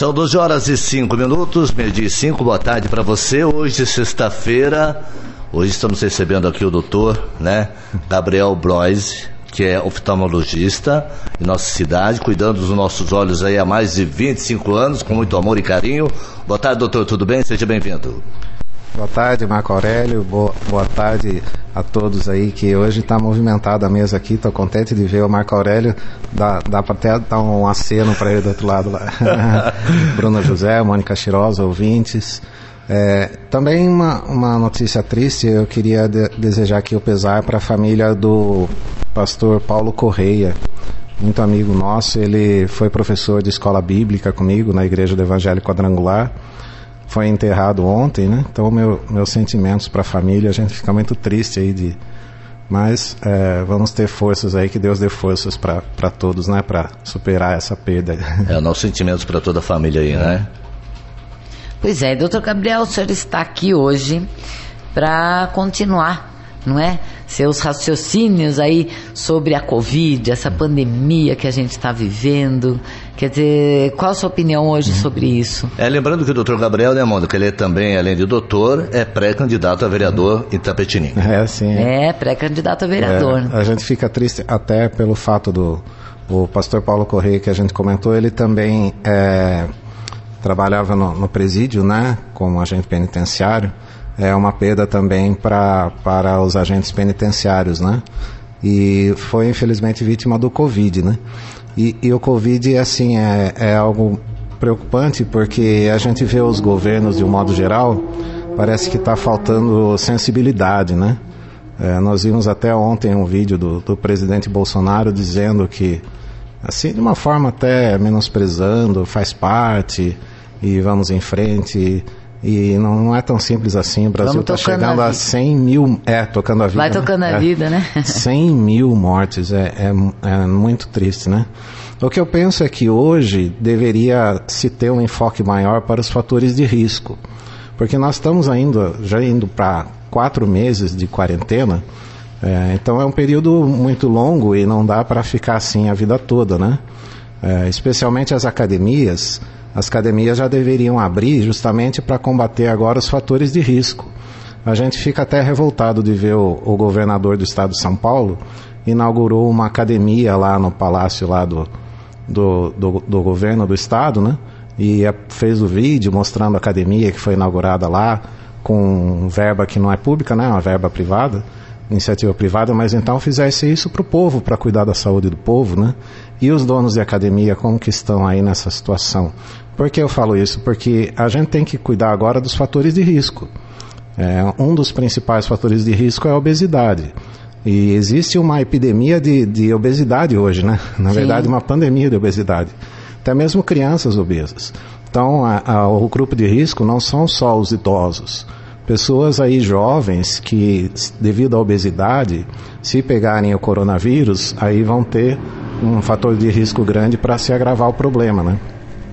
São 12 horas e 5 minutos, meio-dia e 5, boa tarde para você. Hoje, sexta-feira, hoje estamos recebendo aqui o doutor, né, Gabriel Bloise, que é oftalmologista em nossa cidade, cuidando dos nossos olhos aí há mais de 25 anos, com muito amor e carinho. Boa tarde, doutor, tudo bem? Seja bem-vindo. Boa tarde, Marco Aurélio. Boa, boa tarde a todos aí que hoje está movimentada a mesa aqui. Estou contente de ver o Marco Aurélio. Dá, dá para até dar um aceno para ele do outro lado lá. Bruno José, Mônica Chirosa, ouvintes. É, também uma, uma notícia triste. Eu queria de, desejar aqui o pesar para a família do pastor Paulo Correia. Muito amigo nosso. Ele foi professor de escola bíblica comigo na Igreja do Evangelho Quadrangular foi enterrado ontem, né? Então, meu, meus sentimentos para a família, a gente fica muito triste aí de. Mas é, vamos ter forças aí, que Deus dê forças para todos, né? Para superar essa perda. É, nossos sentimentos para toda a família aí, né? Pois é, doutor Gabriel, o senhor está aqui hoje para continuar, não é? Seus raciocínios aí sobre a Covid, essa pandemia que a gente está vivendo, Quer dizer, qual a sua opinião hoje sobre isso? É, lembrando que o doutor Gabriel, né, Mônica, ele é também, além de doutor, é pré-candidato a vereador em Tapetininga. É, sim. É, pré-candidato a vereador. É, a gente fica triste até pelo fato do o pastor Paulo Correia, que a gente comentou, ele também é, trabalhava no, no presídio, né, como agente penitenciário. É uma perda também pra, para os agentes penitenciários, né? E foi infelizmente vítima do Covid, né? E, e o Covid, assim, é, é algo preocupante porque a gente vê os governos, de um modo geral, parece que está faltando sensibilidade, né? É, nós vimos até ontem um vídeo do, do, presidente Bolsonaro dizendo que, assim, de uma forma até menosprezando, faz parte e vamos em frente. E não, não é tão simples assim. O Brasil está chegando a, a 100 mil. É, tocando a vida. Vai né? tocando é, a vida, né? 100 mil mortes. É, é, é muito triste, né? O que eu penso é que hoje deveria se ter um enfoque maior para os fatores de risco. Porque nós estamos ainda, já indo para quatro meses de quarentena. É, então é um período muito longo e não dá para ficar assim a vida toda, né? É, especialmente as academias as academias já deveriam abrir justamente para combater agora os fatores de risco. A gente fica até revoltado de ver o, o, governador do estado de São Paulo inaugurou uma academia lá no palácio lá do, do, do, do governo do estado, né? E fez o vídeo mostrando a academia que foi inaugurada lá com verba que não é pública, né? Uma verba privada iniciativa privada, mas então fizesse isso para o povo, para cuidar da saúde do povo, né? E os donos de academia, como que estão aí nessa situação? Por que eu falo isso? Porque a gente tem que cuidar agora dos fatores de risco. É, um dos principais fatores de risco é a obesidade. E existe uma epidemia de, de obesidade hoje, né? Na Sim. verdade, uma pandemia de obesidade. Até mesmo crianças obesas. Então, a, a, o grupo de risco não são só os idosos pessoas aí jovens que, devido à obesidade, se pegarem o coronavírus, aí vão ter um fator de risco grande para se agravar o problema, né?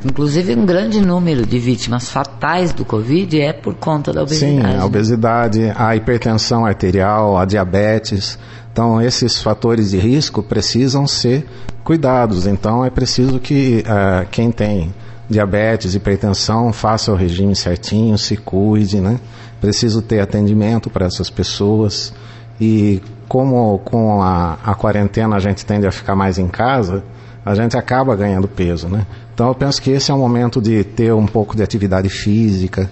Inclusive, um grande número de vítimas fatais do Covid é por conta da obesidade. Sim, a né? obesidade, a hipertensão arterial, a diabetes. Então, esses fatores de risco precisam ser cuidados. Então, é preciso que uh, quem tem diabetes, hipertensão, faça o regime certinho, se cuide, né? preciso ter atendimento para essas pessoas. E como com a, a quarentena a gente tende a ficar mais em casa, a gente acaba ganhando peso, né? Então eu penso que esse é o momento de ter um pouco de atividade física,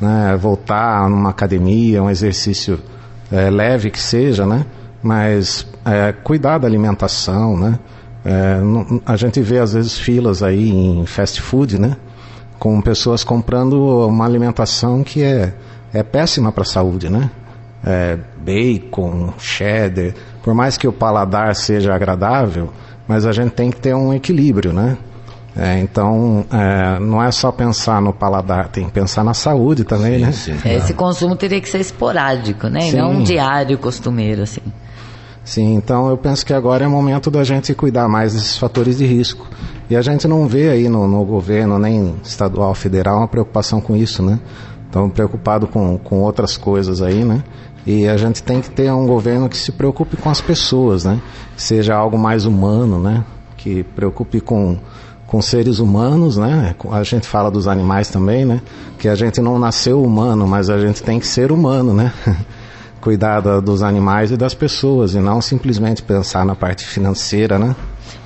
né? voltar numa academia, um exercício é, leve que seja, né? Mas é, cuidar da alimentação, né? É, a gente vê às vezes filas aí em fast food, né? Com pessoas comprando uma alimentação que é é péssima para a saúde, né? É, bacon, cheddar, por mais que o paladar seja agradável, mas a gente tem que ter um equilíbrio, né? É, então, é, não é só pensar no paladar, tem que pensar na saúde também, sim, né? Sim, é, esse consumo teria que ser esporádico, né? E não um diário costumeiro, assim. Sim, então eu penso que agora é momento da gente cuidar mais desses fatores de risco. E a gente não vê aí no, no governo, nem estadual, federal, uma preocupação com isso, né? Estão preocupados com, com outras coisas aí, né? E a gente tem que ter um governo que se preocupe com as pessoas, né? Que seja algo mais humano, né? Que preocupe com, com seres humanos, né? A gente fala dos animais também, né? Que a gente não nasceu humano, mas a gente tem que ser humano, né? Cuidar dos animais e das pessoas e não simplesmente pensar na parte financeira, né?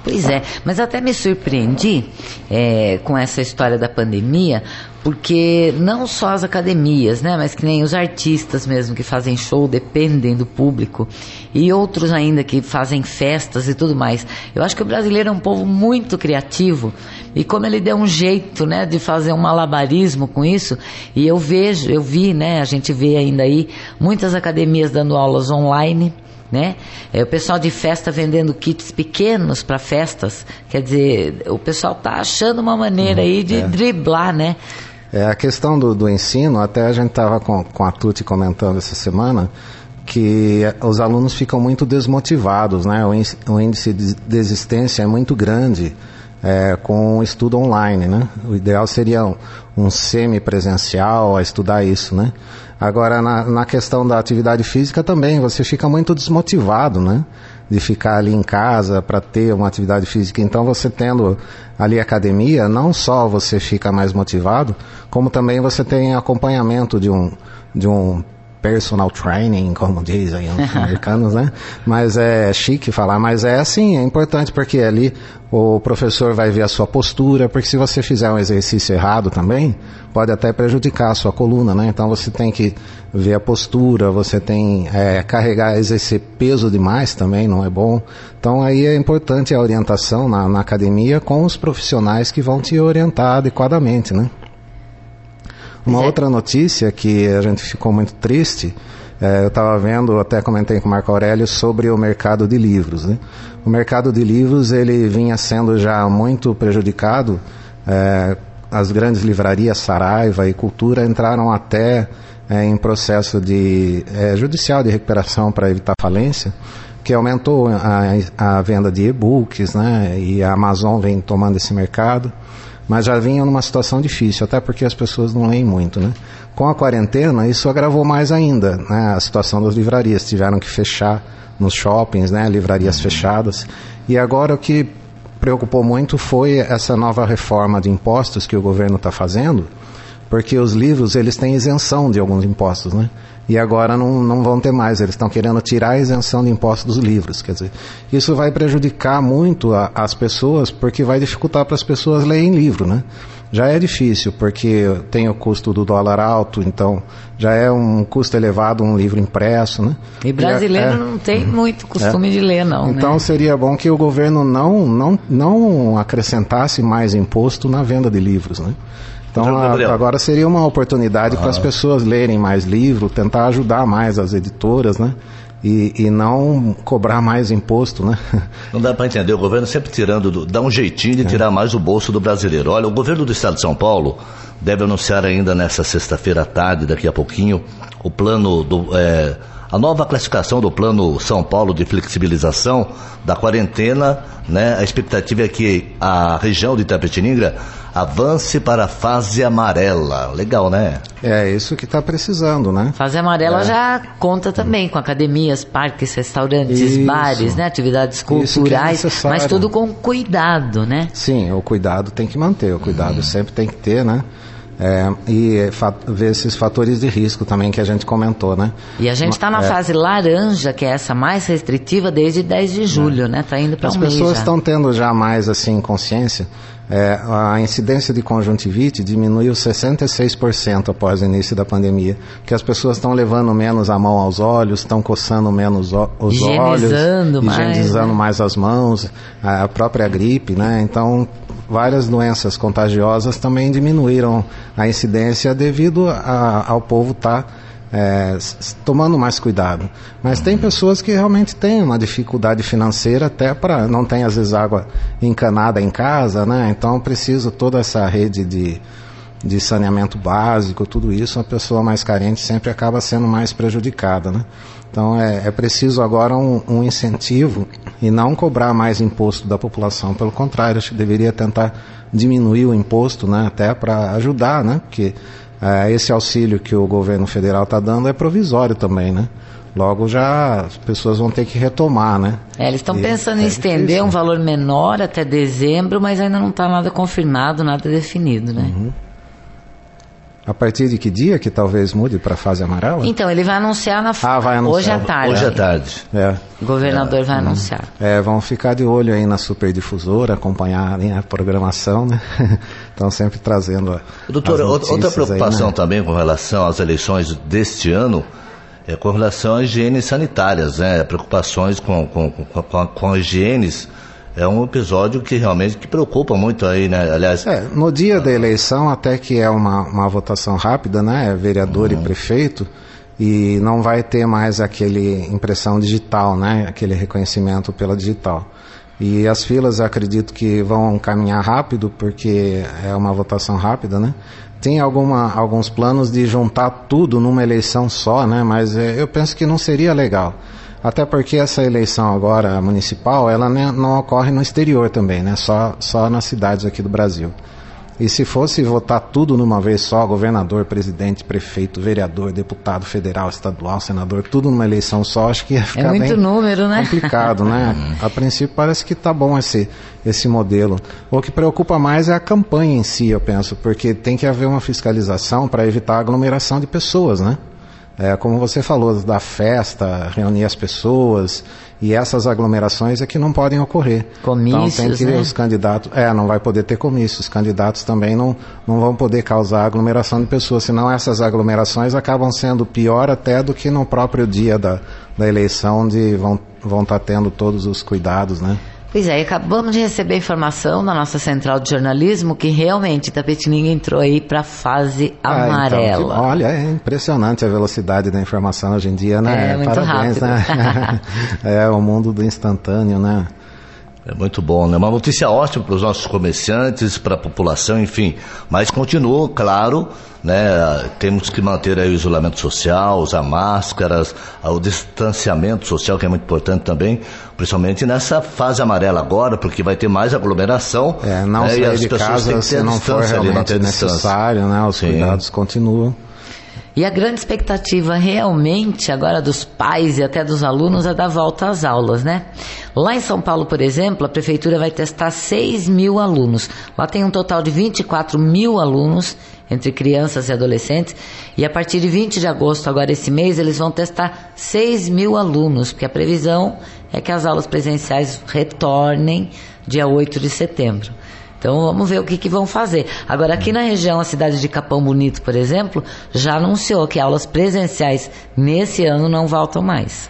Pois é, mas até me surpreendi é, com essa história da pandemia, porque não só as academias, né, mas que nem os artistas mesmo que fazem show dependem do público e outros ainda que fazem festas e tudo mais. Eu acho que o brasileiro é um povo muito criativo e como ele deu um jeito, né, de fazer um malabarismo com isso, e eu vejo, eu vi, né, a gente vê ainda aí muitas academias dando aulas online né? É, o pessoal de festa vendendo kits pequenos para festas, quer dizer, o pessoal tá achando uma maneira aí de é. driblar, né? É, a questão do, do ensino, até a gente estava com, com a Tuti comentando essa semana, que os alunos ficam muito desmotivados, né? O, índice de desistência é muito grande é, com estudo online, né? O ideal seria um, um semi-presencial a estudar isso, né? Agora, na, na questão da atividade física também, você fica muito desmotivado, né? De ficar ali em casa para ter uma atividade física. Então, você tendo ali academia, não só você fica mais motivado, como também você tem acompanhamento de um, de um personal training, como dizem os americanos, né? Mas é chique falar, mas é assim, é importante porque ali o professor vai ver a sua postura, porque se você fizer um exercício errado também, pode até prejudicar a sua coluna, né? Então você tem que ver a postura, você tem é, carregar, exercer peso demais também, não é bom. Então aí é importante a orientação na, na academia com os profissionais que vão te orientar adequadamente, né? Uma é. outra notícia que a gente ficou muito triste, é, eu estava vendo, até comentei com o Marco Aurélio sobre o mercado de livros. Né? O mercado de livros ele vinha sendo já muito prejudicado. É, as grandes livrarias Saraiva e Cultura entraram até é, em processo de é, judicial de recuperação para evitar falência, que aumentou a, a venda de e-books, né? E a Amazon vem tomando esse mercado mas já vinham numa situação difícil, até porque as pessoas não leem muito, né? Com a quarentena, isso agravou mais ainda, né? A situação das livrarias, tiveram que fechar nos shoppings, né? Livrarias uhum. fechadas. E agora o que preocupou muito foi essa nova reforma de impostos que o governo está fazendo, porque os livros eles têm isenção de alguns impostos, né? e agora não, não vão ter mais. Eles estão querendo tirar a isenção de impostos dos livros. Quer dizer, isso vai prejudicar muito a, as pessoas, porque vai dificultar para as pessoas lerem livro, né? Já é difícil, porque tem o custo do dólar alto, então já é um custo elevado um livro impresso, né? E brasileiro é, não tem muito costume é. de ler, não. Então né? seria bom que o governo não, não, não acrescentasse mais imposto na venda de livros, né? Então a, agora seria uma oportunidade para as pessoas lerem mais livro, tentar ajudar mais as editoras, né? E, e não cobrar mais imposto, né? Não dá para entender, o governo sempre tirando, do, dá um jeitinho de é. tirar mais o bolso do brasileiro. Olha, o governo do estado de São Paulo deve anunciar ainda nessa sexta-feira à tarde, daqui a pouquinho, o plano do. É, a nova classificação do Plano São Paulo de flexibilização da quarentena, né? A expectativa é que a região de Itapetininga avance para a fase amarela. Legal, né? É isso que está precisando, né? Fase amarela é. já conta também com academias, parques, restaurantes, isso. bares, né? Atividades é culturais, é mas tudo com cuidado, né? Sim, o cuidado tem que manter, o cuidado uhum. sempre tem que ter, né? É, e ver esses fatores de risco também que a gente comentou, né? E a gente está na é, fase laranja, que é essa mais restritiva, desde 10 de julho, é. né? Está indo para um As pessoas estão tendo já mais, assim, consciência. É, a incidência de conjuntivite diminuiu 66% após o início da pandemia, que as pessoas estão levando menos a mão aos olhos, estão coçando menos os higienizando olhos, mais, higienizando né? mais as mãos, a própria gripe, né? Então várias doenças contagiosas também diminuíram a incidência devido a, ao povo estar tá, é, tomando mais cuidado. Mas tem pessoas que realmente têm uma dificuldade financeira até para não tem às vezes água encanada em casa, né? Então preciso toda essa rede de de saneamento básico, tudo isso, a pessoa mais carente sempre acaba sendo mais prejudicada, né? Então é, é preciso agora um, um, incentivo e não cobrar mais imposto da população. Pelo contrário, acho que deveria tentar diminuir o imposto, né? Até para ajudar, né? Porque esse auxílio que o governo federal está dando é provisório também, né? Logo já as pessoas vão ter que retomar, né? É, eles estão pensando em é estender difícil. um valor menor até dezembro, mas ainda não está nada confirmado, nada definido, né? Uhum. A partir de que dia que talvez mude para a fase amarela? Então, ele vai anunciar na Ah, vai anunciar. hoje à tarde. Hoje à tarde. É. O governador vai anunciar. É, vão ficar de olho aí na superdifusora, acompanharem a programação, né? Estão sempre trazendo. a- Doutor, as outra outra notícias aí, preocupação né? também com relação às eleições deste ano é com relação às higienes sanitárias, né? Preocupações com, com, com, com, com as higienes é um episódio que realmente que preocupa muito aí, né? Aliás, É, no dia da eleição, até que é uma, uma votação rápida, né? É vereador e prefeito, e não vai ter mais aquele impressão digital, né? Aquele reconhecimento pela digital. E as filas acredito que vão caminhar rápido, porque é uma votação rápida, né? Tem alguma, alguns planos de juntar tudo numa eleição só, né? Mas é, eu penso que não seria legal. Até porque essa eleição agora municipal, ela né, não ocorre no exterior também, né? Só, só nas cidades aqui do Brasil. E se fosse votar tudo numa vez só, governador, presidente, prefeito, vereador, deputado federal, estadual, senador, tudo numa eleição só, acho que ia ficar É muito bem número, né? complicado, né? A princípio parece que tá bom esse, esse modelo. O que preocupa mais é a campanha em si, eu penso, porque tem que haver uma fiscalização para evitar a aglomeração de pessoas, né? É, como você falou, da festa, reunir as pessoas, e essas aglomerações é que não podem ocorrer. Comícios, então tem que né? os candidatos, é, não vai poder ter comícios, os candidatos também não, não vão poder causar aglomeração de pessoas, senão essas aglomerações acabam sendo pior até do que no próprio dia da, da eleição, onde vão vão estar tendo todos os cuidados, né? Pois é, acabamos de receber informação da nossa central de jornalismo que realmente Tapetininga entrou aí para a fase Ah, então, amarela. que- olha, é impressionante a velocidade da informação hoje em dia, né? É, muito Parabéns, rápido. né? é o mundo do instantâneo, né? É muito bom, né? Uma notícia ótima para os nossos comerciantes, para a população, enfim. Mas continua, claro, né? Temos que manter aí o isolamento social, usar máscaras, o distanciamento social, que é muito importante também, principalmente nessa fase amarela agora, porque vai ter mais aglomeração. É, não né? E sair as de pessoas têm casa que ter se não for ali, realmente necessário, né? Os Sim. cuidados continuam. E a grande expectativa realmente agora dos pais e até dos alunos é dar volta às aulas, né? Lá em São Paulo, por exemplo, a prefeitura vai testar 6 mil alunos. Lá tem um total de 24 mil alunos, entre crianças e adolescentes. E a partir de 20 de agosto, agora esse mês, eles vão testar 6 mil alunos, porque a previsão é que as aulas presenciais retornem dia 8 de setembro. Então vamos ver o que, que vão fazer. Agora, aqui na região, a cidade de Capão Bonito, por exemplo, já anunciou que aulas presenciais nesse ano não voltam mais.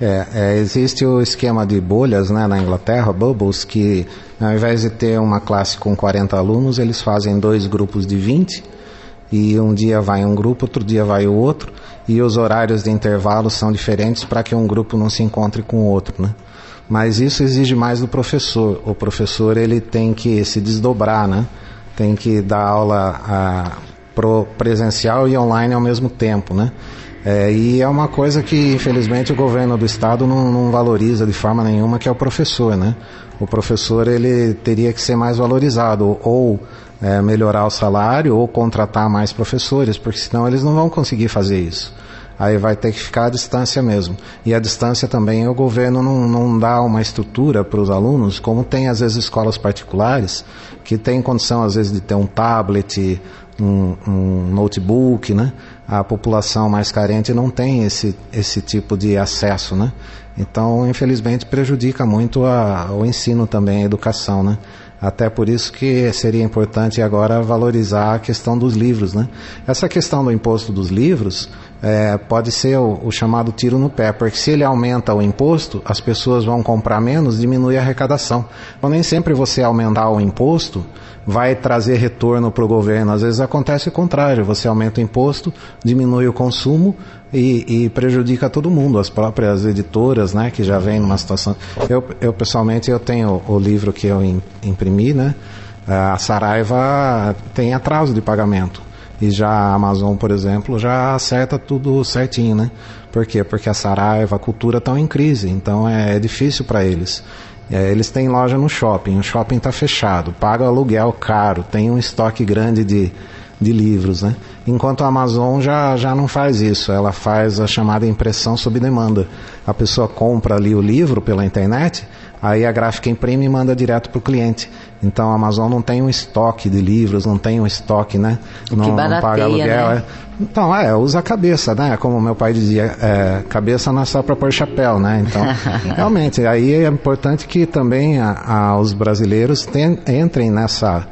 É, é, existe o esquema de bolhas né, na Inglaterra, bubbles, que ao invés de ter uma classe com 40 alunos, eles fazem dois grupos de 20 e um dia vai um grupo, outro dia vai o outro e os horários de intervalo são diferentes para que um grupo não se encontre com o outro, né? Mas isso exige mais do professor. O professor ele tem que se desdobrar, né? Tem que dar aula a, pro presencial e online ao mesmo tempo, né? É, e é uma coisa que, infelizmente, o governo do estado não, não valoriza de forma nenhuma, que é o professor, né? O professor ele teria que ser mais valorizado, ou é, melhorar o salário, ou contratar mais professores, porque senão eles não vão conseguir fazer isso. Aí vai ter que ficar à distância mesmo. E a distância também o governo não, não dá uma estrutura para os alunos, como tem às vezes escolas particulares, que tem condição às vezes de ter um tablet, um, um notebook, né? A população mais carente não tem esse, esse tipo de acesso, né? Então, infelizmente, prejudica muito a, o ensino também, a educação, né? Até por isso que seria importante agora valorizar a questão dos livros, né? Essa questão do imposto dos livros é, pode ser o, o, chamado tiro no pé, porque se ele aumenta o imposto, as pessoas vão comprar menos, diminui a arrecadação. Então nem sempre você aumentar o imposto vai trazer retorno para o governo. Às vezes acontece o contrário, você aumenta o imposto, diminui o consumo e, e prejudica todo mundo, as próprias editoras, né, que já vem numa situação. Eu, eu pessoalmente eu tenho o livro que eu imprimi, né? A Saraiva tem atraso de pagamento. E já a Amazon, por exemplo, já acerta tudo certinho, né? Por quê? Porque a Saraiva, a cultura estão em crise, então é, é difícil para eles. É, eles têm loja no shopping, o shopping está fechado, paga aluguel caro, tem um estoque grande de, de livros, né? Enquanto a Amazon já, já não faz isso, ela faz a chamada impressão sob demanda. A pessoa compra ali o livro pela internet, aí a gráfica imprime e manda direto para o cliente. Então a Amazon não tem um estoque de livros, não tem um estoque, né? O não, que não paga barateia, aluguel. né? é. Então, é, usa a cabeça, né? Como meu pai dizia, é, cabeça não é só para pôr chapéu, né? Então, realmente, aí é importante que também a, a, os brasileiros ten- entrem nessa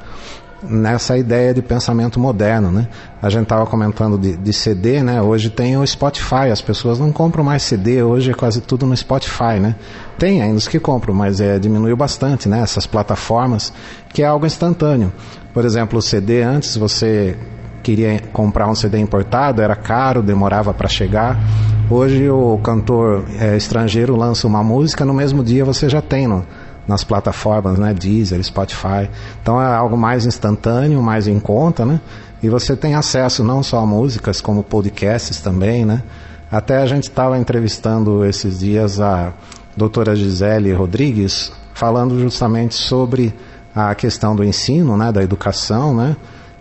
nessa ideia de pensamento moderno, né? A gente estava comentando de, de CD, né? Hoje tem o Spotify, as pessoas não compram mais CD, hoje é quase tudo no Spotify, né? Tem ainda os que compram, mas é, diminuiu bastante, né? Essas plataformas, que é algo instantâneo. Por exemplo, o CD antes você queria comprar um CD importado, era caro, demorava para chegar. Hoje o cantor é, estrangeiro lança uma música, no mesmo dia você já tem no, nas plataformas, né, Deezer, Spotify. Então é algo mais instantâneo, mais em conta, né? E você tem acesso não só a músicas, como podcasts também, né? Até a gente estava entrevistando esses dias a doutora Gisele Rodrigues, falando justamente sobre a questão do ensino, né, da educação, né?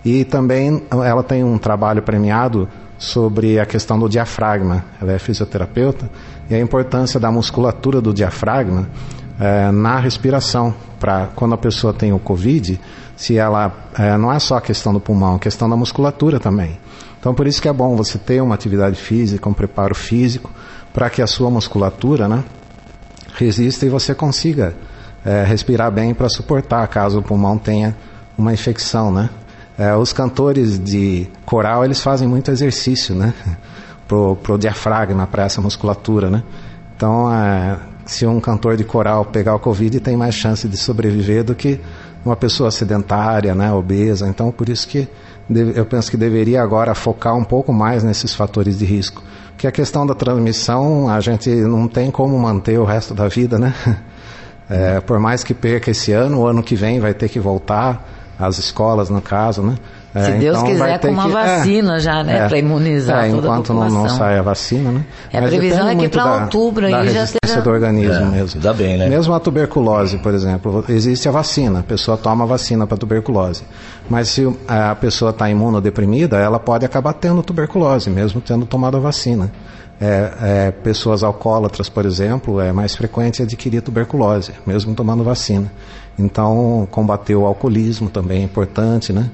E também ela tem um trabalho premiado sobre a questão do diafragma. Ela é fisioterapeuta e a importância da musculatura do diafragma eh, na respiração. Para quando a pessoa tem o Covid, se ela eh, não é só a questão do pulmão, é questão da musculatura também. Então por isso que é bom você ter uma atividade física, um preparo físico, para que a sua musculatura, né, resista e você consiga eh, respirar bem para suportar caso o pulmão tenha uma infecção, né? É, os cantores de coral eles fazem muito exercício, né? Pro, pro diafragma, para essa musculatura, né? Então, é, se um cantor de coral pegar o Covid, tem mais chance de sobreviver do que uma pessoa sedentária, né? Obesa. Então, por isso que eu penso que deveria agora focar um pouco mais nesses fatores de risco. Porque a questão da transmissão, a gente não tem como manter o resto da vida, né? É, por mais que perca esse ano, o ano que vem vai ter que voltar às escolas, no caso, né? É, Se Deus então quiser, ter com uma que- é, vacina já, né, pra imunizar é, toda a enquanto não, não população. sai a vacina, né? É, a previsão é que muito pra da- outubro aí da já esteja- do organismo É, mesmo. ainda bem, né? Mesmo a tuberculose, por exemplo, existe a vacina, a pessoa toma a vacina para tuberculose. Mas se o- a pessoa está imunodeprimida, ela pode acabar tendo tuberculose, mesmo tendo tomado a vacina. É, é, pessoas alcoólatras, por exemplo, é mais frequente adquirir tuberculose, mesmo tomando vacina. Então, combater o alcoolismo também é importante, né?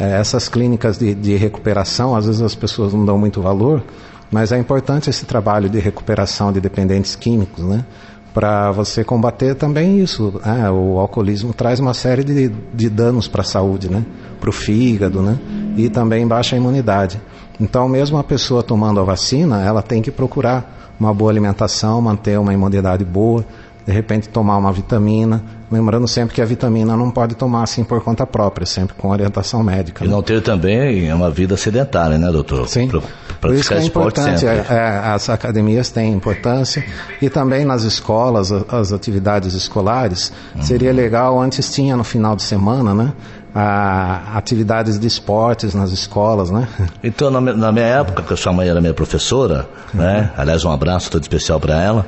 É, essas clínicas de, de recuperação, às vezes as pessoas não dão muito valor, mas é importante esse trabalho de recuperação de dependentes químicos, né? Para você combater também isso. né? O alcoolismo traz uma série de, de danos para a saúde, né? Para o fígado, né? E também baixa a imunidade. Então, mesmo a pessoa tomando a vacina, ela tem que procurar uma boa alimentação, manter uma imunidade boa, de repente tomar uma vitamina, lembrando sempre que a vitamina não pode tomar assim por conta própria, sempre com orientação médica. E né? não ter também uma vida sedentária, né, doutor? Sim. Pra- Por isso que é importante, é, é, as academias têm importância e também nas escolas, a- as atividades escolares, Uhum. seria legal, antes tinha no final de semana, né, a, atividades de esportes nas escolas, né, Então, na, na minha época, que a sua mãe era minha professora, né? Aliás, um abraço todo especial para ela,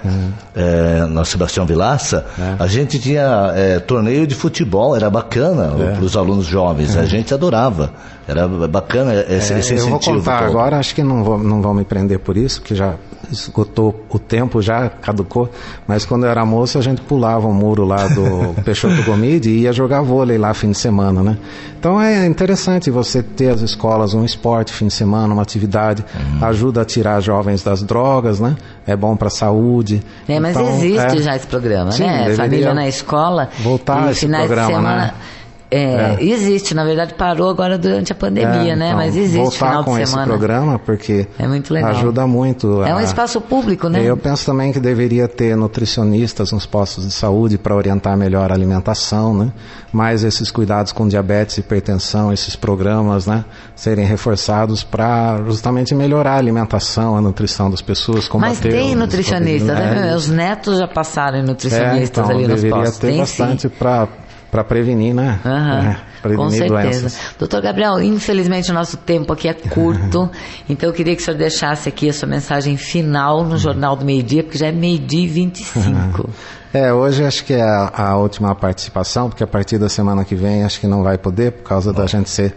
é, na Sebastião Vilaça, a gente tinha é, torneio de futebol, era bacana para os alunos jovens, a gente adorava, era bacana esse, esse É, eu vou incentivo. contar todo. agora, acho que não, vou, não vão me prender por isso, que já esgotou o tempo, já caducou. Mas quando eu era moço, a gente pulava o muro lá do Peixoto Gomide e ia jogar vôlei lá fim de semana, né? Então é interessante você ter as escolas um esporte fim de semana, uma atividade, Uhum. ajuda a tirar jovens das drogas, né? É bom para a saúde. É, mas Então, existe é. já esse programa, Sim, né? Família na escola. voltar e esse finais programa, de semana. né? É, Existe, na verdade parou agora durante a pandemia, É, né? então, Mas existe voltar final com de esse semana. programa porque É muito legal. ajuda muito. É um a- espaço público, né? Eu penso também que deveria ter nutricionistas nos postos de saúde para orientar melhor a alimentação, né? Mais esses cuidados com diabetes, hipertensão, esses programas, né? Serem reforçados para justamente melhorar a alimentação, a nutrição das pessoas, Mas combater tem os- nutricionista, os- né? é, Meus netos já passaram em é, nutricionistas então, ali nos deveria postos. ter tem bastante para para prevenir, né? Aham, É, prevenir com certeza. doenças. Doutor Gabriel, infelizmente o nosso tempo aqui é curto, então eu queria que o senhor deixasse aqui a sua mensagem final no Jornal do Meio Dia, porque já é meio-dia e 25. É, hoje acho que é a, a última participação, porque a partir da semana que vem acho que não vai poder, por causa da gente ser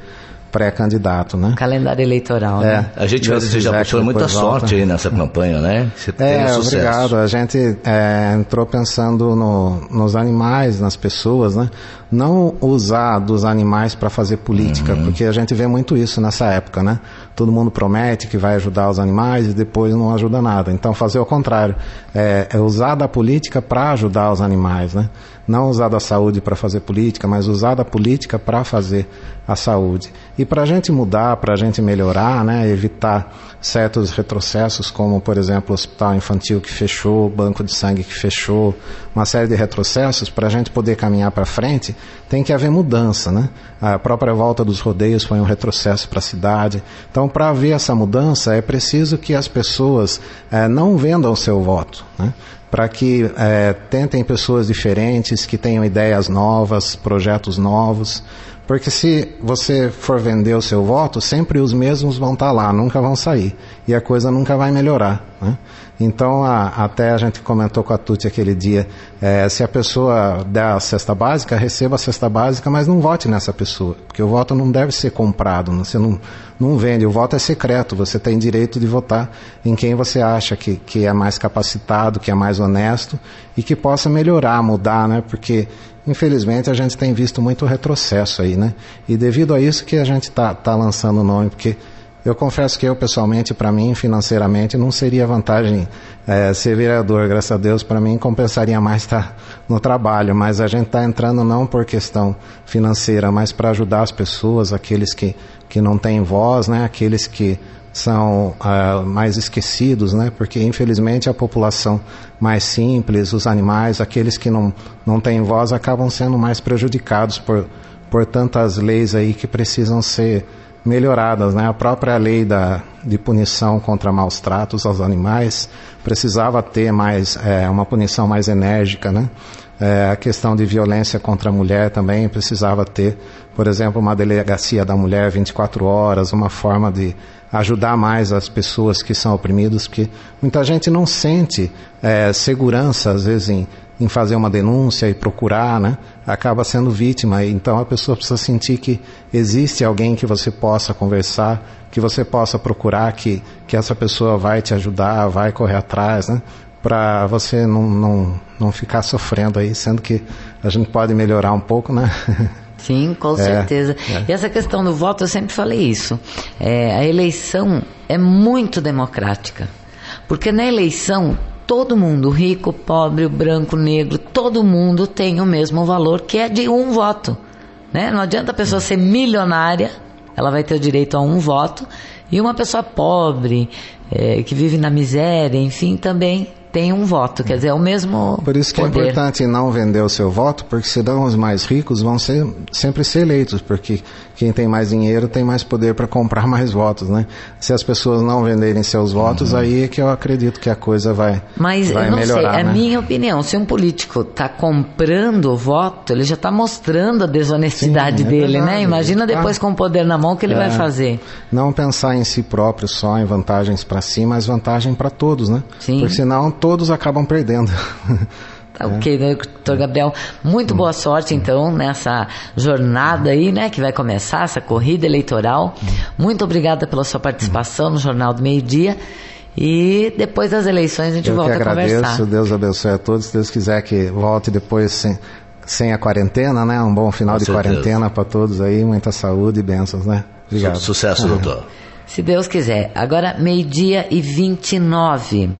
pré-candidato, né? Calendário eleitoral, É, né? A gente vai Deus que senhor muita volta. sorte aí nessa campanha, né? Você É, sucesso. obrigado. A gente é, entrou pensando no- nos animais, nas pessoas, né? Não usar dos animais para fazer política, Uhum. porque a gente vê muito isso nessa época, né? Todo mundo promete que vai ajudar os animais e depois não ajuda nada. Então fazer o contrário, é, é usar da política para ajudar os animais, né? Não usar da saúde para fazer política, mas usar da política para fazer a saúde. E para a gente mudar, para a gente melhorar, né? Evitar certos retrocessos, como por exemplo o hospital infantil que fechou, banco de sangue que fechou, uma série de retrocessos, para a gente poder caminhar para frente, tem que haver mudança, né? A própria volta dos rodeios foi um retrocesso para a cidade. Então, para haver essa mudança, é preciso que as pessoas eh, não vendam seu voto, né? Para que eh, tentem pessoas diferentes, que tenham ideias novas, projetos novos. Porque se você for vender o seu voto, sempre os mesmos vão estar lá, nunca vão sair. E a coisa nunca vai melhorar. Né? Então, a- até a gente comentou com a Tuti aquele dia, eh, se a pessoa der a cesta básica, receba a cesta básica, mas não vote nessa pessoa. Porque o voto não deve ser comprado, né? você não, não vende, o voto é secreto, você tem direito de votar em quem você acha que, que é mais capacitado, que é mais honesto e que possa melhorar, mudar, né? Porque Infelizmente a gente tem visto muito retrocesso aí, né? E devido a isso que a gente está tá lançando o nome, porque eu confesso que eu pessoalmente, para mim, financeiramente, não seria vantagem eh, ser vereador. Graças a Deus, para mim, compensaria mais estar no trabalho. Mas a gente está entrando não por questão financeira, mas para ajudar as pessoas, aqueles que, que não têm voz, né? Aqueles que são ah, mais esquecidos, né? Porque infelizmente a população mais simples, os animais, aqueles que não, não têm voz, acabam sendo mais prejudicados por, por tantas leis aí que precisam ser melhoradas, né? A própria lei da, de punição contra maus tratos aos animais precisava ter mais eh, uma punição mais enérgica, né? Eh, a questão de violência contra a mulher também precisava ter, por exemplo, uma delegacia da mulher 24 horas, uma forma de ajudar mais as pessoas que são oprimidas, porque muita gente não sente eh, segurança, às vezes, em, em fazer uma denúncia e procurar, né? Acaba sendo vítima. Então a pessoa precisa sentir que existe alguém que você possa conversar, que você possa procurar, que, que essa pessoa vai te ajudar, vai correr atrás, né? Para você não, não, não ficar sofrendo aí, sendo que a gente pode melhorar um pouco, né? Sim, com certeza. E essa questão do voto, eu sempre falei isso. É, a eleição é muito democrática. Porque na eleição, todo mundo, rico, pobre, branco, negro, todo mundo tem o mesmo valor, que é de um voto. Né? Não adianta a pessoa ser milionária, ela vai ter o direito a um voto, e uma pessoa pobre, é, que vive na miséria, enfim, também tem um voto. Quer dizer, é o mesmo Por isso que é poder. importante não vender o seu voto, porque senão os mais ricos vão ser, sempre ser eleitos, porque quem tem mais dinheiro tem mais poder para comprar mais votos, né? Se as pessoas não venderem seus votos, aí é que eu acredito que a coisa vai, Mas vai eu não melhorar, sei, é né? minha opinião. Se um político está comprando o voto, ele já está mostrando a desonestidade Sim, é dele, verdade. né? Imagina depois Ah. com o poder na mão o que ele É. vai fazer. Não pensar em si próprio só, em vantagens para si, mas vantagem para todos, né? Sim. Porque senão todos acabam perdendo. Tá ok, né, doutor Gabriel? Muito Hum. boa sorte, então, nessa jornada aí, né, que vai começar, essa corrida eleitoral. Hum. Muito obrigada pela sua participação no Jornal do Meio Dia. E depois das eleições a gente Eu que volta a agradeço, conversar. Deus abençoe a todos. Se Deus quiser que volte depois sem, sem a quarentena, né? Um bom final Com de certeza. quarentena para todos aí, muita saúde e bênçãos, né? Obrigado. Sucesso, doutor. Se Deus quiser. Agora, meio-dia e 29.